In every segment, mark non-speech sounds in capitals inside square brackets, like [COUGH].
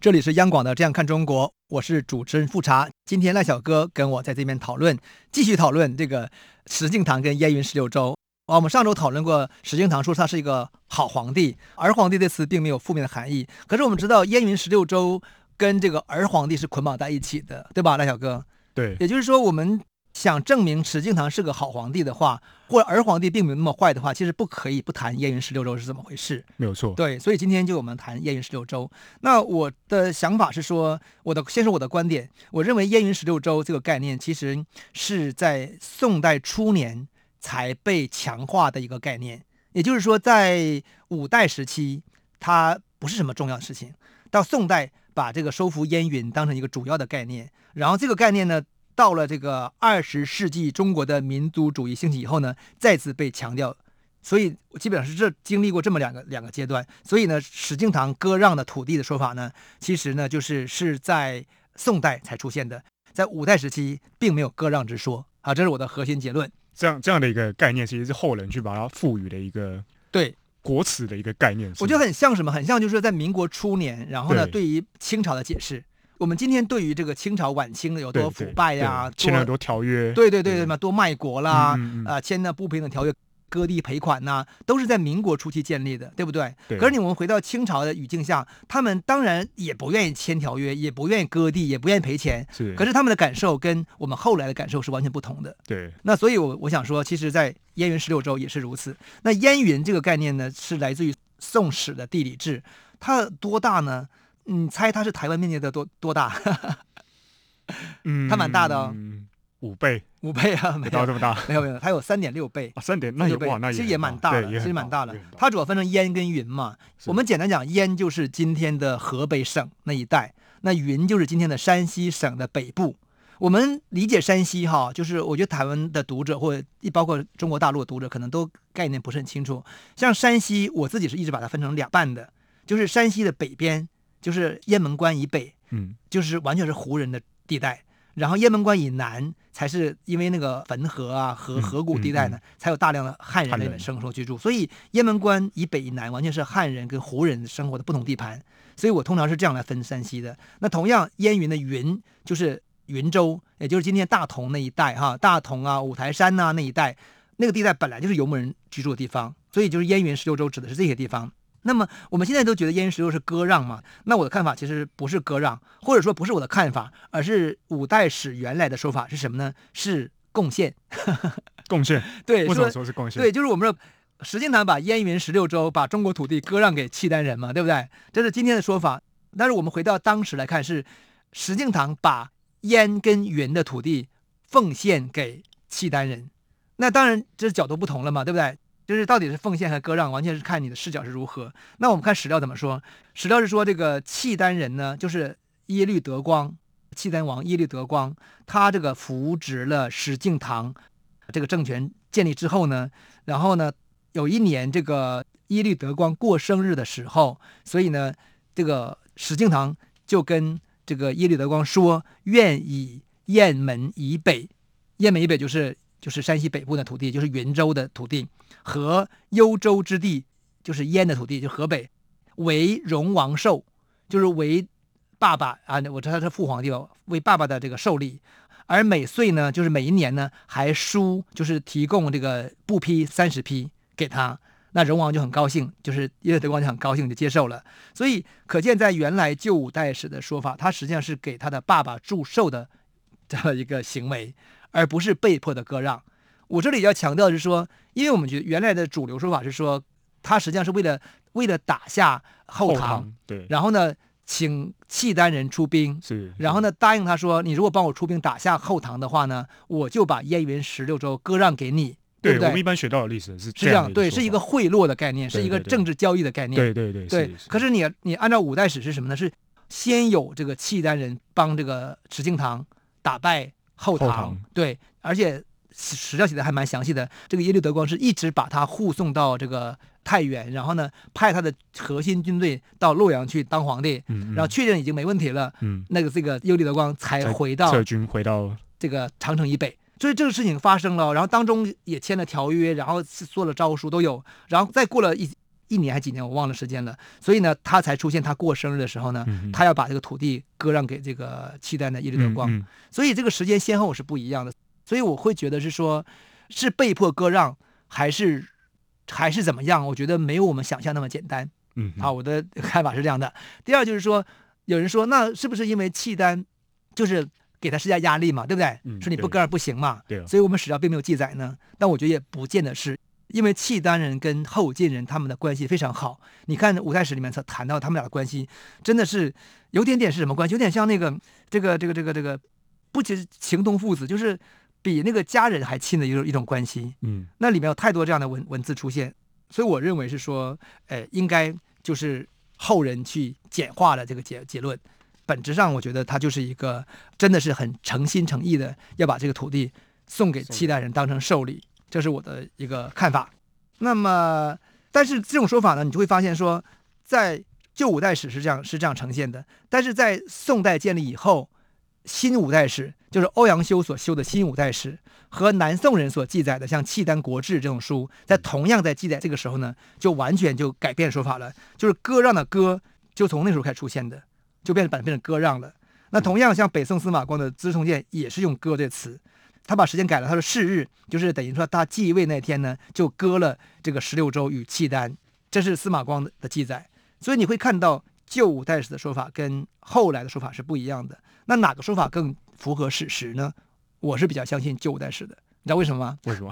这里是央广的《这样看中国》，我是主持人富察。今天赖小哥跟我在这边讨论，继续讨论这个石敬瑭跟燕云十六州。啊，我们上周讨论过，石敬瑭说他是一个好皇帝，儿皇帝这词并没有负面的含义。可是我们知道，燕云十六州跟这个儿皇帝是捆绑在一起的，对吧，赖小哥？对，也就是说我们。想证明石敬瑭是个好皇帝的话，或者儿皇帝并没有那么坏的话，其实不可以不谈燕云十六州是怎么回事。没有错。对，所以今天就我们谈燕云十六州。那我的想法是说，我的先说我的观点，我认为燕云十六州这个概念其实是在宋代初年才被强化的一个概念。也就是说，在五代时期，它不是什么重要的事情。到宋代，把这个收复燕云当成一个主要的概念，然后这个概念呢。到了这个二十世纪，中国的民族主义兴起以后呢，再次被强调，所以基本上是这经历过这么两个两个阶段。所以呢，史敬瑭割让的土地的说法呢，其实呢就是是在宋代才出现的，在五代时期并没有割让之说。啊，这是我的核心结论。这样这样的一个概念，其实是后人去把它赋予的一个对国耻的一个概念。我觉得很像什么？很像就是在民国初年，然后呢，对于清朝的解释。我们今天对于这个清朝晚清的有多腐败呀，签了很多条约，对对对对嘛，多卖国啦，啊、签了不平等条约，割地赔款呐，都是在民国初期建立的，对不对？对。可是你我们回到清朝的语境下，他们当然也不愿意签条约，也不愿意割地，也不愿意赔钱。是。可是他们的感受跟我们后来的感受是完全不同的。对。那所以我，我我想说，其实，在燕云十六州也是如此。那燕云这个概念呢，是来自于《宋史》的地理志，它多大呢？你猜它是台湾面积的多多大？嗯，它蛮大的哦，五倍，五倍啊，没到这么大，没有没有，它有三点六倍，三点六倍，哇，那其实也蛮大的，其实蛮大的。它主要分成烟跟云嘛。我们简单讲，烟就是今天的河北省那一带，那云就是今天的山西省的北部。我们理解山西哈，就是我觉得台湾的读者或包括中国大陆的读者，可能都概念不是很清楚。像山西，我自己是一直把它分成两半的，就是山西的北边，就是雁门关以北，嗯，就是完全是胡人的地带，然后雁门关以南才是因为那个汾河啊河河谷地带呢，才有大量的汉人类的生活居住，所以雁门关以北以南完全是汉人跟胡人生活的不同地盘，所以我通常是这样来分山西的。那同样燕云的云就是云州，也就是今天大同那一带哈，大同啊五台山呐那一带，那个地带本来就是游牧人居住的地方，所以就是燕云十六州指的是这些地方。那么我们现在都觉得燕云十六是割让嘛？那我的看法其实不是割让，或者说不是我的看法，而是五代史原来的说法是什么呢？是贡献。[LAUGHS] 贡献。对，为什么说是贡献？对，就是我们说石敬瑭把燕云十六州把中国土地割让给契丹人嘛，对不对？这是今天的说法。但是我们回到当时来看，是石敬瑭把燕跟云的土地奉献给契丹人。那当然这是角度不同了嘛，对不对？就是到底是奉献和割让，完全是看你的视角是如何。那我们看史料怎么说？史料是说，这个契丹人呢，就是耶律德光，契丹王耶律德光，他这个扶植了石敬瑭这个政权建立之后呢，然后呢，有一年这个耶律德光过生日的时候，所以呢，这个石敬瑭就跟这个耶律德光说，愿以雁门以北，雁门以北就是。就是山西北部的土地，就是云州的土地和幽州之地，就是燕的土地，就河北为荣王寿，就是为爸爸啊，我知道他是父皇帝吧，为爸爸的这个寿礼。而每岁呢，就是每一年呢，还输，就是提供这个布匹三十匹给他。那荣王就很高兴，就是耶律德光就很高兴就接受了。所以可见，在原来旧五代史的说法，他实际上是给他的爸爸祝寿的这样一个行为。而不是被迫的割让。我这里要强调的是说，因为我们觉得原来的主流说法是说，他实际上是为了为了打下后唐，对，然后呢，请契丹人出兵，是，然后呢，答应他说，你如果帮我出兵打下后唐的话呢，我就把燕云十六州割让给你，对不对？我们一般学到的历史是这样，是这样，对，是一个贿赂的概念，是一个政治交易的概念，对对对，对，对。可是你你按照五代史是什么呢？是先有这个契丹人帮这个石敬瑭打败后唐，对，而且史料写的还蛮详细的。这个耶律德光是一直把他护送到这个太原，然后呢，派他的核心军队到洛阳去当皇帝，嗯嗯、然后确认已经没问题了，嗯、那个这个耶律德光才回到撤军回到这个长城以北。所以这个事情发生了，然后当中也签了条约，然后做了诏书都有，然后再过了一一年还几年，我忘了时间了。所以呢，他才出现他过生日的时候呢，嗯、他要把这个土地割让给这个契丹的耶律德光。所以这个时间先后是不一样的。所以我会觉得是说，是被迫割让还是还是怎么样？我觉得没有我们想象那么简单。嗯，啊，我的 [LAUGHS] 看法是这样的。第二就是说，有人说，那是不是因为契丹就是？给他施加压力嘛，对不对？嗯、说你不割让不行嘛。对。所以我们史料并没有记载呢。但我觉得也不见得是，因为契丹人跟后晋人他们的关系非常好。你看五代史里面才谈到他们俩的关系，真的是有点点是什么关系？有点像那个这个这个这个这个，不仅是情同父子，就是比那个家人还亲的一种一种关系。嗯。那里面有太多这样的文文字出现，所以我认为是说，呃，应该就是后人去简化了这个结结论。本质上，我觉得他就是一个真的是很诚心诚意的要把这个土地送给契丹人当成寿礼，这是我的一个看法。那么，但是这种说法呢，你就会发现说，在旧五代史是这样是这样呈现的，但是在宋代建立以后，新五代史就是欧阳修所修的新五代史和南宋人所记载的像《契丹国志》这种书，在同样在记载这个时候呢，就完全就改变说法了，就是割让的割就从那时候开始出现的。就变成版变成割让了。那同样像北宋司马光的《资治通鉴》也是用割这个词，他把时间改了，他说是日，就是等于说他继位那天呢，就割了这个十六州与契丹，这是司马光的记载。所以你会看到旧五代史的说法跟后来的说法是不一样的。那哪个说法更符合史实呢？我是比较相信旧五代史的。你知道为什么吗？为什么？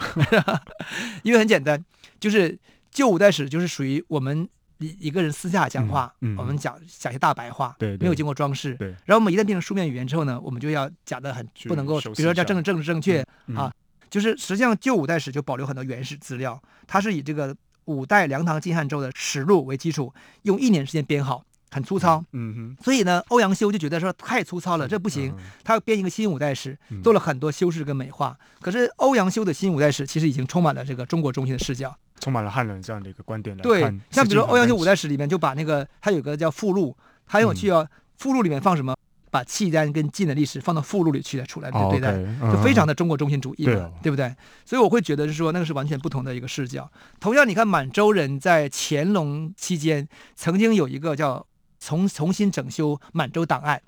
[LAUGHS] 因为很简单，就是旧五代史就是属于我们。一一个人私下讲话，嗯嗯、我们讲讲些大白话，对，没有经过装饰。对，然后我们一旦变成书面语言之后呢，我们就要讲的很不能够，比如说叫政治政治正确、嗯、啊，就是实际上旧五代史就保留很多原始资料，它是以这个五代梁唐晋汉周的实录为基础，用一年时间编好，很粗糙。嗯哼。所以呢，欧阳修就觉得说太粗糙了，这不行，他要编一个新五代史，做了很多修饰跟美化。可是欧阳修的新五代史其实已经充满了这个中国中心的视角。充满了汉人这样的一个观点来看，对，像比如说欧阳修五代史里面就把那个他有个叫附录，他很有趣哦。附录里面放什么？把契丹跟晋的历史放到附录里去来出来对待，就非常的中国中心主义了，对不对？所以我会觉得是说那个是完全不同的一个视角。同样，你看满洲人在乾隆期间曾经有一个叫重重新整修满洲档案。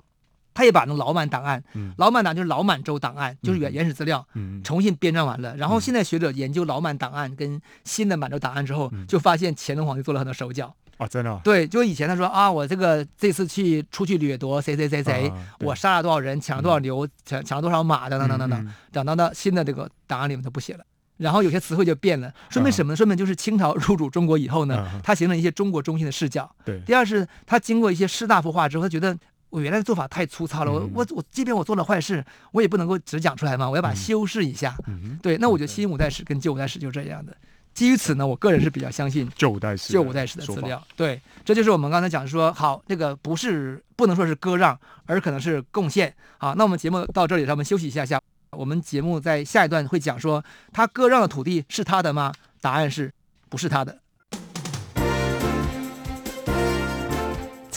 他也把那老满档案，嗯、老满档就是老满洲档案，就是原原始资料，嗯、重新编撰完了。然后现在学者研究老满档案跟新的满洲档案之后，嗯、就发现乾隆皇帝做了很多手脚。啊，真的、哦？对，就以前他说啊，我这个这次去出去掠夺谁谁谁谁，啊、我杀了多少人，抢了多少牛，抢抢了多少马，等等等等等，等到到新的这个档案里面他不写了。然后有些词汇就变了，说明什么？说明就是清朝入主中国以后呢，他形成一些中国中心的视角。对。第二是他经过一些士大夫化之后，他觉得。我原来的做法太粗糙了，我我我，即便我做了坏事，我也不能够只讲出来嘛，我要把它修饰一下。嗯、对，那我觉得新五代史跟旧五代史就是这样的。基于此呢，我个人是比较相信旧五代史旧五代史的资料。对，这就是我们刚才讲说，好，这个不是不能说是割让，而可能是贡献。好，那我们节目到这里，让我们休息一下下。我们节目在下一段会讲说，他割让的土地是他的吗？答案是不是他的。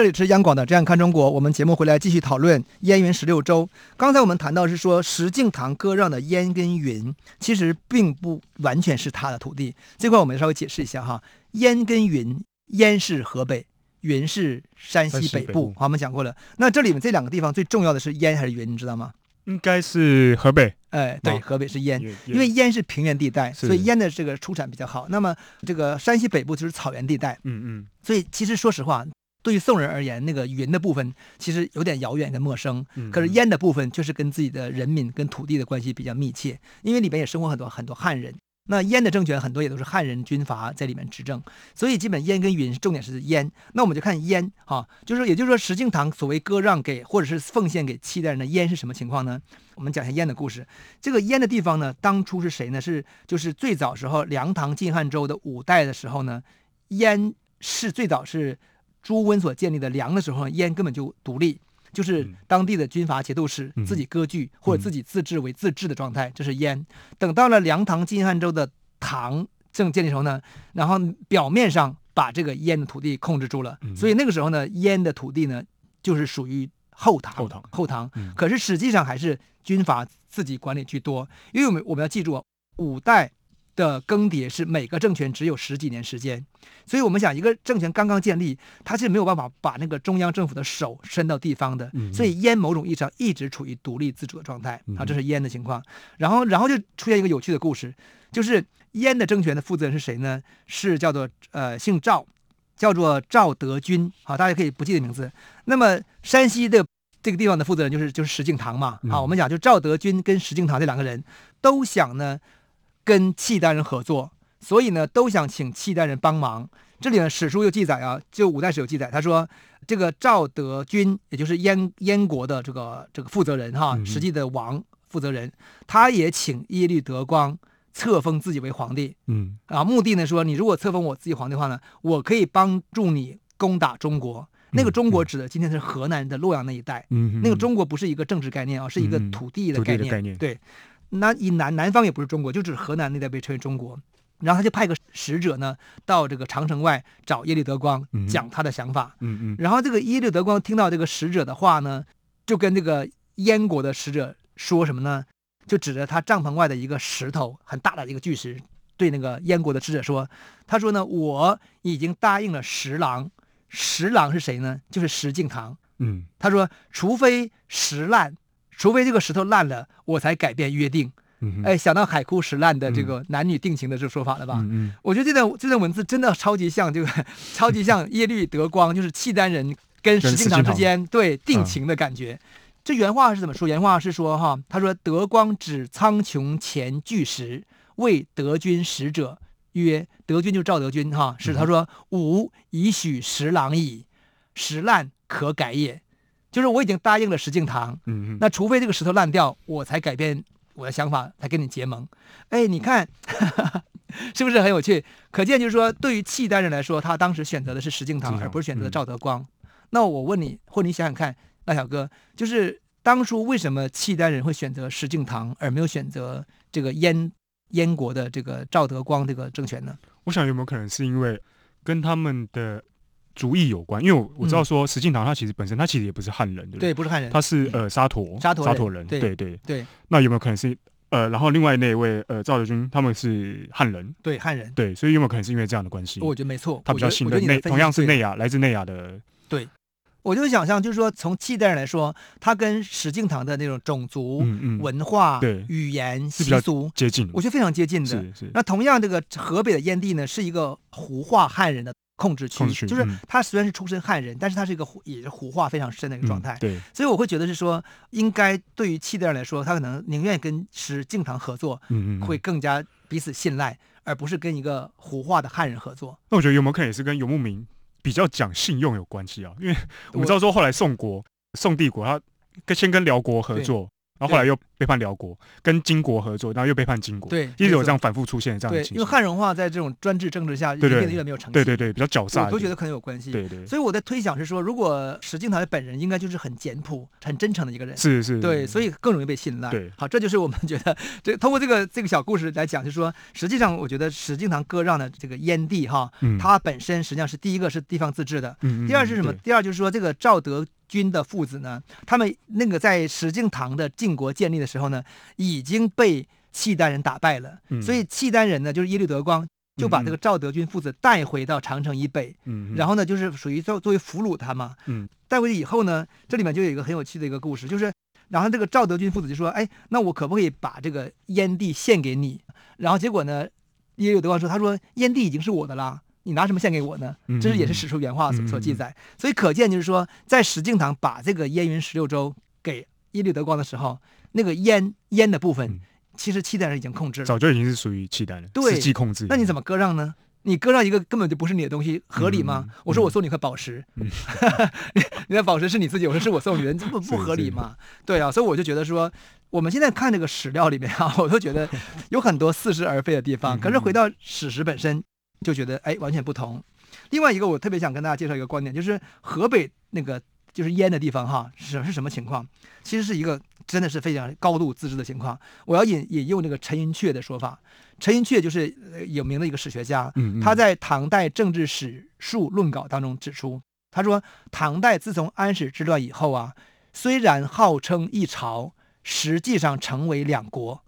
这里是央广的《这样看中国》，我们节目回来继续讨论燕云十六州。刚才我们谈到是说石敬瑭割让的燕跟云，其实并不完全是他的土地。这块我们稍微解释一下哈，燕跟云，燕是河北，云是山西北部。好，我们讲过了。那这里面这两个地方最重要的是燕还是云，你知道吗？应该是河北。哎，对，河北是燕，因为燕是平原地带，所以燕的这个出产比较好。那么这个山西北部就是草原地带。嗯嗯。所以其实说实话。对于宋人而言，那个云的部分其实有点遥远跟陌生，可是烟的部分却是跟自己的人民跟土地的关系比较密切，因为里边也生活很多很多汉人。那燕的政权很多也都是汉人军阀在里面执政，所以基本燕跟云重点是燕。那我们就看燕哈，就是也就是说石敬瑭所谓割让给或者是奉献给契丹人的燕是什么情况呢？我们讲一下燕的故事。这个燕的地方呢，当初是谁呢？是就是最早时候梁唐晋汉周的五代的时候呢，燕是最早是。朱温所建立的梁的时候，燕根本就独立，就是当地的军阀节度使自己割据或者自己自治为自治的状态，这是燕。等到了梁唐晋汉周的唐正建立时候呢，然后表面上把这个燕的土地控制住了，所以那个时候呢，燕的土地呢就是属于后唐。后唐，后唐，可是实际上还是军阀自己管理居多，因为我们我们要记住，五代。的更迭是每个政权只有十几年时间，所以我们想一个政权刚刚建立，它是没有办法把那个中央政府的手伸到地方的，所以燕某种意义上一直处于独立自主的状态啊，这是燕的情况。然后，然后就出现一个有趣的故事，就是燕的政权的负责人是谁呢？是叫做呃姓赵，叫做赵德军，啊，大家可以不记得名字。那么山西的这个地方的负责人就是就是石敬瑭嘛，啊，我们讲就赵德军跟石敬瑭这两个人都想呢。跟契丹人合作，所以呢，都想请契丹人帮忙。这里呢，史书又记载啊，就五代史有记载，他说这个赵德军，也就是燕燕国的这个这个负责人哈，实际的王负责人，他也请耶律德光册封自己为皇帝。嗯，啊，目的呢说，你如果册封我自己皇帝的话呢，我可以帮助你攻打中国。那个中国指的今天是河南的洛阳那一带。嗯，那个中国不是一个政治概念啊，是一个土地的概念。概念对。那以南南方也不是中国，就指河南那带被称为中国。然后他就派个使者呢，到这个长城外找耶律德光，讲他的想法。嗯嗯。然后这个耶律德光听到这个使者的话呢，就跟这个燕国的使者说什么呢？就指着他帐篷外的一个石头，很大的一个巨石，对那个燕国的使者说：“他说呢，我已经答应了石郎，石郎是谁呢？就是石敬瑭。嗯，他说，除非石烂。”除非这个石头烂了，我才改变约定。嗯、哎，想到海枯石烂的这个男女定情的这个说法了吧？嗯嗯、我觉得这段这段文字真的超级像这个，[LAUGHS] 超级像耶律德光，就是契丹人跟石敬瑭之间对定情的感觉。嗯、这原话是怎么说？原话是说哈，他说德光指苍穹前巨石，谓德军使者曰：德军就赵德军哈，是他说吾已许石郎矣，石烂可改也。就是我已经答应了石敬瑭，嗯，那除非这个石头烂掉，我才改变我的想法，才跟你结盟。哎，你看，[LAUGHS] 是不是很有趣？可见就是说，对于契丹人来说，他当时选择的是石敬瑭，而不是选择的赵德光。嗯、那我问你，或你想想看，那小哥，就是当初为什么契丹人会选择石敬瑭，而没有选择这个燕燕国的这个赵德光这个政权呢？我想有没有可能是因为跟他们的。族裔有关，因为我我知道说石敬瑭他其实本身他其实也不是汉人，对不对？对，不是汉人，他是呃沙陀沙陀沙陀人，对对对。那有没有可能是呃，然后另外那位呃赵德军他们是汉人，对汉人，对，所以有没有可能是因为这样的关系？我觉得没错，他比较信任内，同样是内亚来自内亚的。对，我就想象就是说，从契丹人来说，他跟石敬瑭的那种种族、文化、对语言、习俗接近，我觉得非常接近的。是是。那同样，这个河北的燕地呢，是一个胡化汉人的。控制区就是他虽然是出身汉人，但是他是一个也是胡化非常深的一个状态。对，所以我会觉得是说，应该对于契丹人来说，他可能宁愿跟石敬瑭合作，嗯嗯，会更加彼此信赖，而不是跟一个胡化的汉人合作。那我觉得有没有可能也是跟游牧民比较讲信用有关系啊？因为我们知道说后来宋国、宋帝国他跟先跟辽国合作，然后后来又背叛辽国，跟金国合作，然后又背叛金国，对，一直有这样反复出现这样的情形。对，因为汉人文化在这种专制政治下，对对，变得越来越没有诚信，对对对，比较狡诈，我都觉得可能有关系。对对，所以我的推想是说，如果石敬瑭本人应该就是很简朴、很真诚的一个人，是是，对，所以更容易被信赖。对，好，这就是我们觉得，这 [LAUGHS] 通过这个这个小故事来讲，就是说，实际上我觉得石敬瑭割让的这个燕地哈，它本身实际上是第一个是地方自治的，嗯，第二是什么？第二就是说这个赵德。军的父子呢，他们那个在石敬瑭的晋国建立的时候呢，已经被契丹人打败了，嗯、所以契丹人呢，就是耶律德光就把这个赵德军父子带回到长城以北，嗯、然后呢，就是属于作作为俘虏他嘛，嗯、带回去以后呢，这里面就有一个很有趣的一个故事，就是然后这个赵德军父子就说，哎，那我可不可以把这个燕地献给你？然后结果呢，耶律德光说，他说燕地已经是我的啦。你拿什么献给我呢？这是也是史书原话所所记载，所以可见就是说，在石敬瑭把这个燕云十六州给耶律德光的时候，那个燕燕的部分，其实契丹人已经控制了，早就已经是属于契丹了，对，实际控制。那你怎么割让呢？你割让一个根本就不是你的东西，合理吗？我说我送你块宝石，[LAUGHS] 你的宝石是你自己，我说是我送你的，这不不合理吗？对啊，所以我就觉得说，我们现在看这个史料里面啊，我都觉得有很多似是而非的地方。可是回到史实本身。就觉得哎，完全不同。另外一个，我特别想跟大家介绍一个观点，就是河北那个就是淹的地方哈，是是什么情况？其实是一个真的是非常高度自治的情况。我要引引用那个陈寅恪的说法，陈寅恪就是有名的一个史学家，他在《唐代政治史述论稿》当中指出，他说唐代自从安史之乱以后啊，虽然号称一朝，实际上成为两国。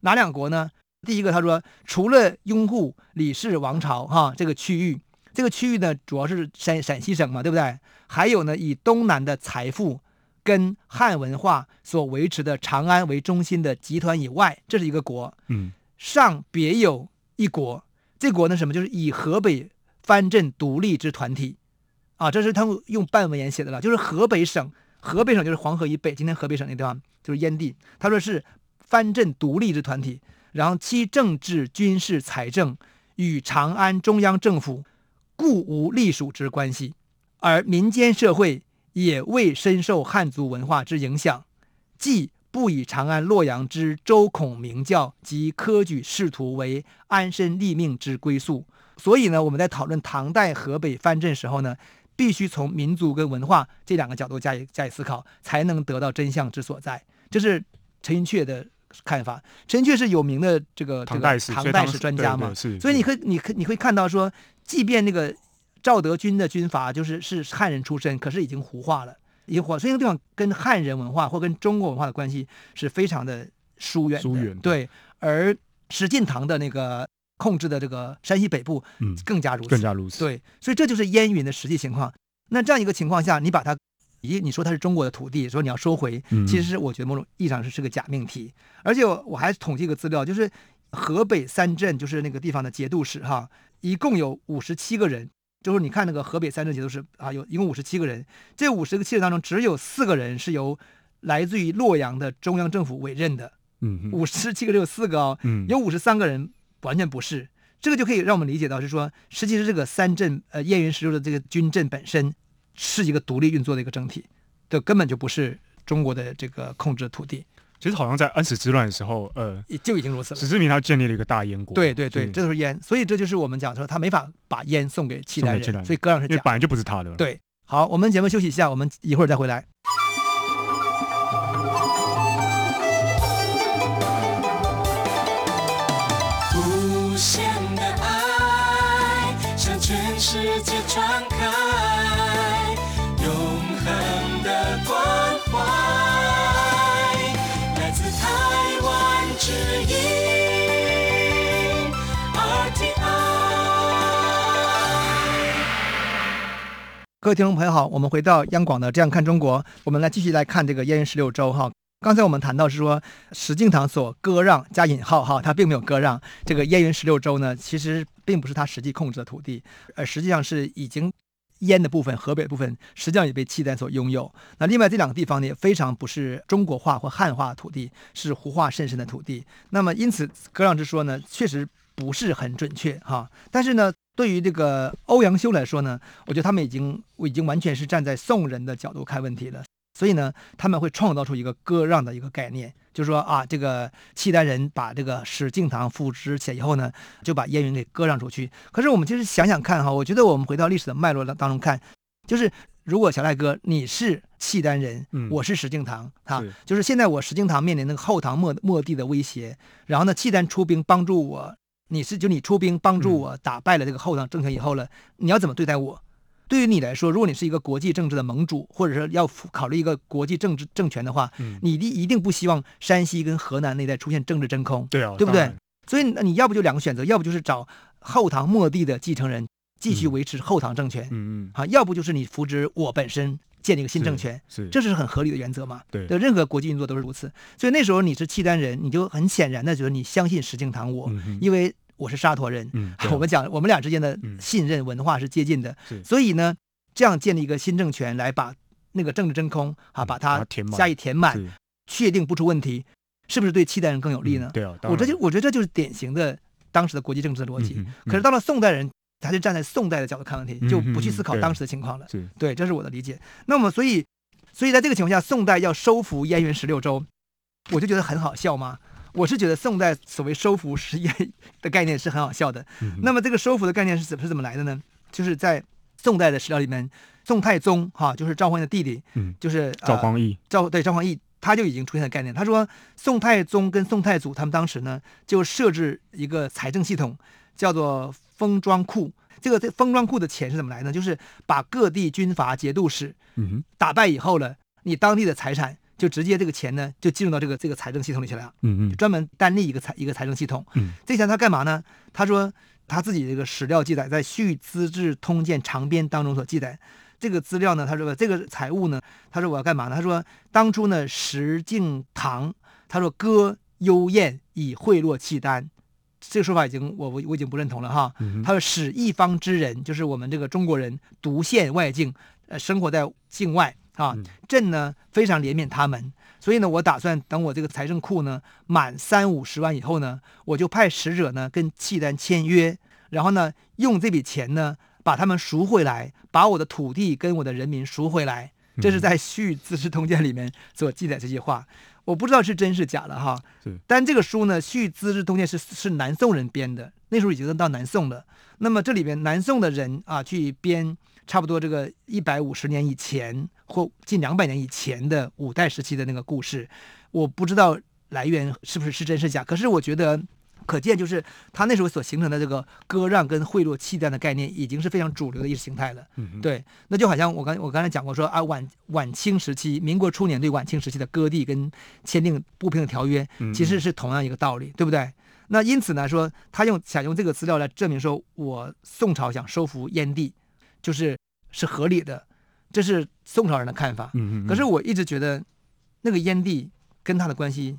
哪两国呢？第一个，他说，除了拥护李氏王朝哈这个区域，这个区域呢主要是陕陕西省嘛，对不对？还有呢，以东南的财富跟汉文化所维持的长安为中心的集团以外，这是一个国。嗯，上别有一国，这国呢什么？就是以河北藩镇独立之团体，啊，这是他们用半文言写的了，就是河北省，河北省就是黄河以北，今天河北省那地方就是燕地。他说是藩镇独立之团体。然后其政治、军事、财政与长安中央政府故无隶属之关系，而民间社会也未深受汉族文化之影响，既不以长安、洛阳之周孔明教及科举仕途为安身立命之归宿，所以呢，我们在讨论唐代河北藩镇时候呢，必须从民族跟文化这两个角度加以加以思考，才能得到真相之所在。这是陈寅恪的。看法，陈确是有名的这个唐代史唐代史专家嘛，所以你可以你可你会看到说，即便那个赵德军的军阀就是是汉人出身，可是已经胡化了，已经胡化，所以那个地方跟汉人文化或跟中国文化的关系是非常的疏远的。疏远对，而石敬瑭的那个控制的这个山西北部，嗯，更加如此，更加如此。对，所以这就是燕云的实际情况。那这样一个情况下，你把它。咦，你说它是中国的土地，说你要收回，其实我觉得某种意义上是是个假命题。而且我还统计个资料，就是河北三镇，就是那个地方的节度使哈，一共有五十七个人。就是你看那个河北三镇节度使啊，有一共五十七个人，这五十个七人当中，只有四个人是由来自于洛阳的中央政府委任的。嗯，五十七个只有四个哦，有五十三个人完全不是。这个就可以让我们理解到，是说，实际是这个三镇呃燕云十六的这个军镇本身。是一个独立运作的一个整体，这根本就不是中国的这个控制的土地。其实好像在安史之乱的时候，呃，就已经如此了。史志明他建立了一个大燕国。对对对，这都是燕，所以这就是我们讲说他没法把燕送给契丹人，所以割让是本来就不是他的。对，好，我们节目休息一下，我们一会儿再回来。各位听众朋友好，我们回到央广的《这样看中国》，我们来继续来看这个燕云十六州哈。刚才我们谈到是说石敬瑭所割让加引号哈，他并没有割让这个燕云十六州呢，其实并不是他实际控制的土地，而实际上是已经燕的部分、河北部分，实际上也被契丹所拥有。那另外这两个地方呢，也非常不是中国化或汉化的土地，是胡化甚深的土地。那么因此割让之说呢，确实不是很准确哈。但是呢。对于这个欧阳修来说呢，我觉得他们已经，我已经完全是站在宋人的角度看问题了。所以呢，他们会创造出一个割让的一个概念，就是说啊，这个契丹人把这个石敬瑭扶植起来以后呢，就把燕云给割让出去。可是我们其实想想看哈，我觉得我们回到历史的脉络当中看，就是如果小赖哥你是契丹人，嗯、我是石敬瑭哈，就是现在我石敬瑭面临那个后唐末末帝的威胁，然后呢，契丹出兵帮助我，你是就你出兵帮助我打败了这个后唐政权以后了，你要怎么对待我？对于你来说，如果你是一个国际政治的盟主，或者说要考虑一个国际政治政权的话，嗯、你一一定不希望山西跟河南那带出现政治真空，对啊，对不对？所以你要不就两个选择，要不就是找后唐末帝的继承人继续维持后唐政权，嗯嗯，啊，要不就是你扶植我本身建立一个新政权，是，是这是很合理的原则嘛？对，任何国际运作都是如此。所以那时候你是契丹人，你就很显然的觉得你相信石敬瑭我，嗯、因为我是沙陀人，嗯，[LAUGHS] 我们讲我们俩之间的信任文化是接近的，是所以呢。这样建立一个新政权，来把那个政治真空啊，把它加以填满，确定不出问题，是不是对契丹人更有利呢？嗯、对啊，我这就我觉得这就是典型的当时的国际政治的逻辑。可是到了宋代人，他就站在宋代的角度看问题，嗯、就不去思考当时的情况了。是对，这是我的理解。那么，所以，所以在这个情况下，宋代要收复燕云十六州，我就觉得很好笑吗？我是觉得宋代所谓收复十燕的概念是很好笑的。嗯、那么，这个收服的概念是怎是怎么来的呢？就是在宋代的史料里面。宋太宗哈，就是赵匡胤的弟弟，嗯，就是赵匡胤，赵对赵匡胤，他就已经出现了概念。他说，宋太宗跟宋太祖他们当时呢，就设置一个财政系统，叫做封庄库。这个这封庄库的钱是怎么来呢？就是把各地军阀节度使，嗯打败以后了，你当地的财产就直接这个钱呢，就进入到这个这个财政系统里去了。嗯嗯，专门单立一个财一个财政系统。嗯，这钱他干嘛呢？他说他自己这个史料记载，在《续资治通鉴长编》当中所记载。这个资料呢，他说这个财务呢，他说我要干嘛呢？他说当初呢，石敬瑭，他说割幽燕以贿赂契丹，这个说法已经我我我已经不认同了哈。他说使一方之人，就是我们这个中国人独陷外境，呃，生活在境外啊。朕呢非常怜悯他们，所以呢，我打算等我这个财政库呢满三五十万以后呢，我就派使者呢跟契丹签约，然后呢用这笔钱呢。把他们赎回来，把我的土地跟我的人民赎回来，这是在《续资治通鉴》里面所记载这些话。我不知道是真是假了哈。是。但这个书呢，《续资治通鉴》是是南宋人编的，那时候已经到南宋了。那么这里边南宋的人啊，去编差不多这个一百五十年以前或近两百年以前的五代时期的那个故事，我不知道来源是不是是真是假。可是我觉得。可见，就是他那时候所形成的这个割让跟贿赂契丹的概念，已经是非常主流的意识形态了。嗯，对，那就好像我刚我刚才讲过说啊，晚晚清时期，民国初年对晚清时期的割地跟签订不平等条约，其实是同样一个道理，嗯、对不对？那因此呢，说他用想用这个资料来证明说，我宋朝想收服燕地，就是是合理的，这是宋朝人的看法。嗯嗯。可是我一直觉得，那个燕地跟他的关系。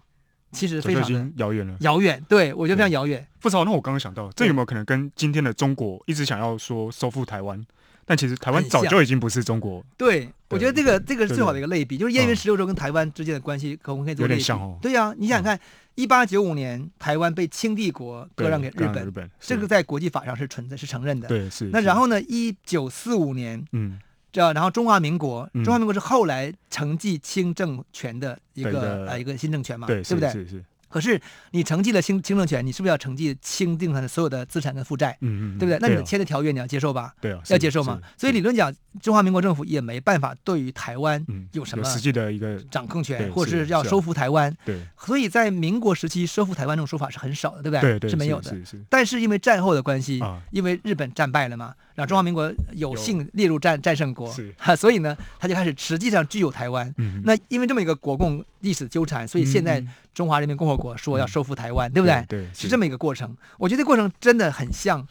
其实非常遥远了，遥远，对我觉得非常遥远。不知道，那我刚刚想到，这有没有可能跟今天的中国一直想要说收复台湾，但其实台湾早就已经不是中国。对，我觉得这个这个是最好的一个类比，就是燕云十六州跟台湾之间的关系，可不可以做？有点像哦。对呀，你想想看，一八九五年台湾被清帝国割让给日本，日本这个在国际法上是存在是承认的。对，是。那然后呢？一九四五年，嗯。这然后中华民国，中华民国是后来承继清政权的一个呃一个新政权嘛，对不对？是是。可是你承继了清清政权，你是不是要承继清定他的所有的资产跟负债？嗯嗯，对不对？那你签的条约你要接受吧？对啊，要接受嘛。所以理论讲，中华民国政府也没办法对于台湾有什么实际的一个掌控权，或者是要收复台湾。对。所以在民国时期收复台湾这种说法是很少的，对不对？对，是没有的。但是因为战后的关系，因为日本战败了嘛，然后中华民国有幸列入战战胜国，哈，[LAUGHS] 所以呢，他就开始实际上具有台湾。那因为这么一个国共历史纠缠，所以现在。中华人民共和国说要收复台湾，对不对？对，是这么一个过程。我觉得过程真的很像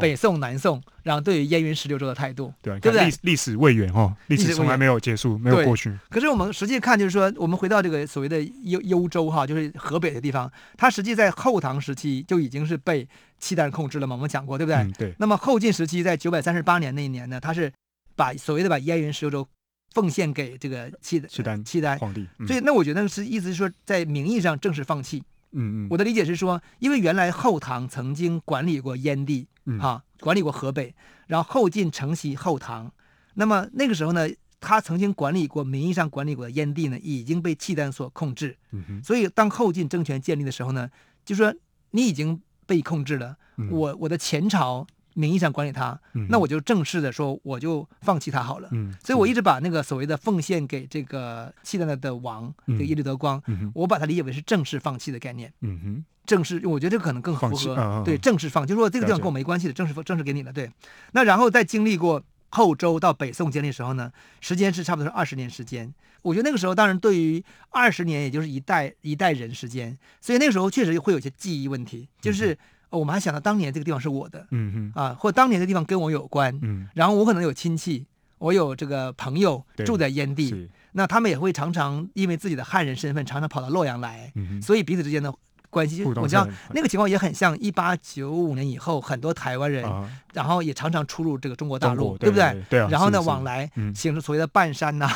北宋、南宋，然后对于燕云十六州的态度，对不对？历历史未远哈，历史从来没有结束，没有过去。可是我们实际看，就是说，我们回到这个所谓的幽幽州哈，就是河北的地方，它实际在后唐时期就已经是被契丹控制了嘛。我们讲过，对不对？对。那么后晋时期，在九百三十八年那一年呢，他是把所谓的把燕云十六州。奉献给这个契契丹契丹皇帝，所以那我觉得是意思是说，在名义上正式放弃。嗯嗯，我的理解是说，因为原来后唐曾经管理过燕地，哈，管理过河北，然后后晋承袭后唐，那么那个时候呢，他曾经管理过、名义上管理过的燕地呢，已经被契丹所控制。所以当后晋政权建立的时候呢，就说你已经被控制了，嗯。我我的前朝名义上管理他，嗯那我就正式的说，我就放弃他好了。嗯，所以我一直直把那个所谓的奉献给这个契丹的的王，这嗯个耶律德光，我把它理解为是正式放弃的概念。嗯哼正式，我觉得这个可能更符合。对，正式放，就是说这个地方跟我没关系的，正式正式给你了。对，那然后再经历过后周到北宋建立时候呢，时间是差不多是二十年时间。我觉得那个时候，当然对于二十年，也就是一代一代人时间，所以那个时候确实会有一些记忆问题，就是、呃我们还想到当年这个地方是我的嗯哼啊，或当年的地方跟我有关，嗯然后我可能有亲戚，我有这个朋友住在燕地，那他们也会常常因为自己的汉人身份，常常跑到洛阳来，嗯哼所以彼此之间的关系，互动我知道那个情况也很像一八九五年以后，很多台湾人，啊然后也常常出入这个中国大陆，对不对对啊然后呢，往来嗯形成所谓的半山呐、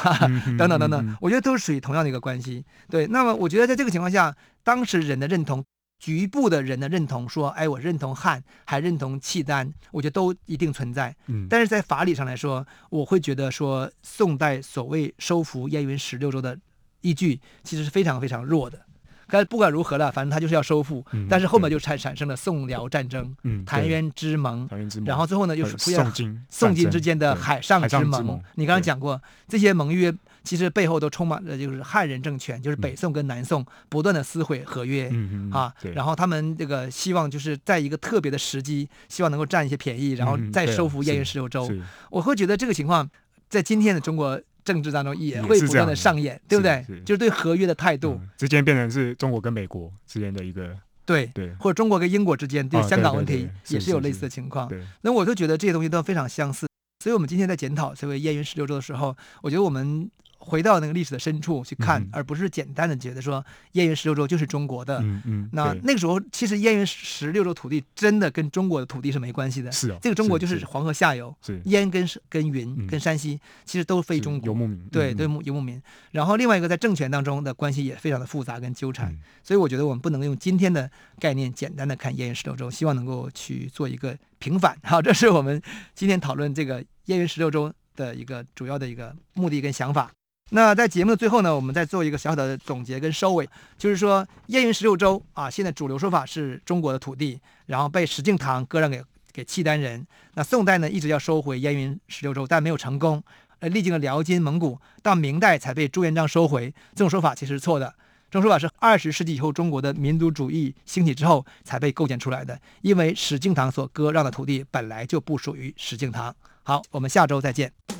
等等等等我觉得都是属于同样的一个关系。对，那么我觉得在这个情况下，当时人的认同。局部的人的认同，说，哎，我认同汉，还认同契丹，我觉得都一定存在。嗯但是在法理上来说，我会觉得说，宋代所谓收复燕云十六州的依据，其实是非常非常弱的。但不管如何了，反正他就是要收复。嗯但是后面就产产生了宋辽战争、嗯澶渊之盟，澶渊之盟，然后最后呢，又呃是出现宋金宋金之间的海上。之盟你刚刚讲过，这些盟约其实背后都充满了就是汉人政权，就是北宋跟南宋不断的撕毁合约。嗯嗯啊，然后他们这个希望就是在一个特别的时机，希望能够占一些便宜，然后再收复燕云十六州。是我会觉得这个情况在今天的中国政治当中也也会不断的上演，对不对是是？就是对合约的态度，嗯之间变成是中国跟美国之间的一个对，对或者中国跟英国之间对啊香港问题也是有类似的情况。对那我就觉得这些东西都非常相似，所以我们今天在检讨所谓燕云十六州的时候，我觉得我们回到那个历史的深处去看，嗯而不是简单的觉得说燕云十六州就是中国的。嗯嗯，那那个时候，其实燕云十六州土地真的跟中国的土地是没关系的。是哦这个中国就是是黄河下游，是燕跟跟云嗯跟山西其实都非中国。游牧民对，嗯对游牧民。然后另外一个在政权当中的关系也非常的复杂跟纠缠，嗯所以我觉得我们不能用今天的概念简单的看燕云十六州，希望能够去做一个平反。[LAUGHS] 好，这是我们今天讨论这个燕云十六州的一个主要的一个目的跟想法。那在节目的最后呢，我们再做一个小小的总结跟收尾，就是说燕云十六州啊，现在主流说法是中国的土地，然后被石敬瑭割让给给契丹人。那宋代呢，一直要收回燕云十六州，但没有成功。呃，历经了辽金、蒙古，到明代才被朱元璋收回。这种说法其实是错的。这种说法是二十世纪以后中国的民族主义兴起之后才被构建出来的。因为石敬瑭所割让的土地本来就不属于石敬瑭。好，我们下周再见。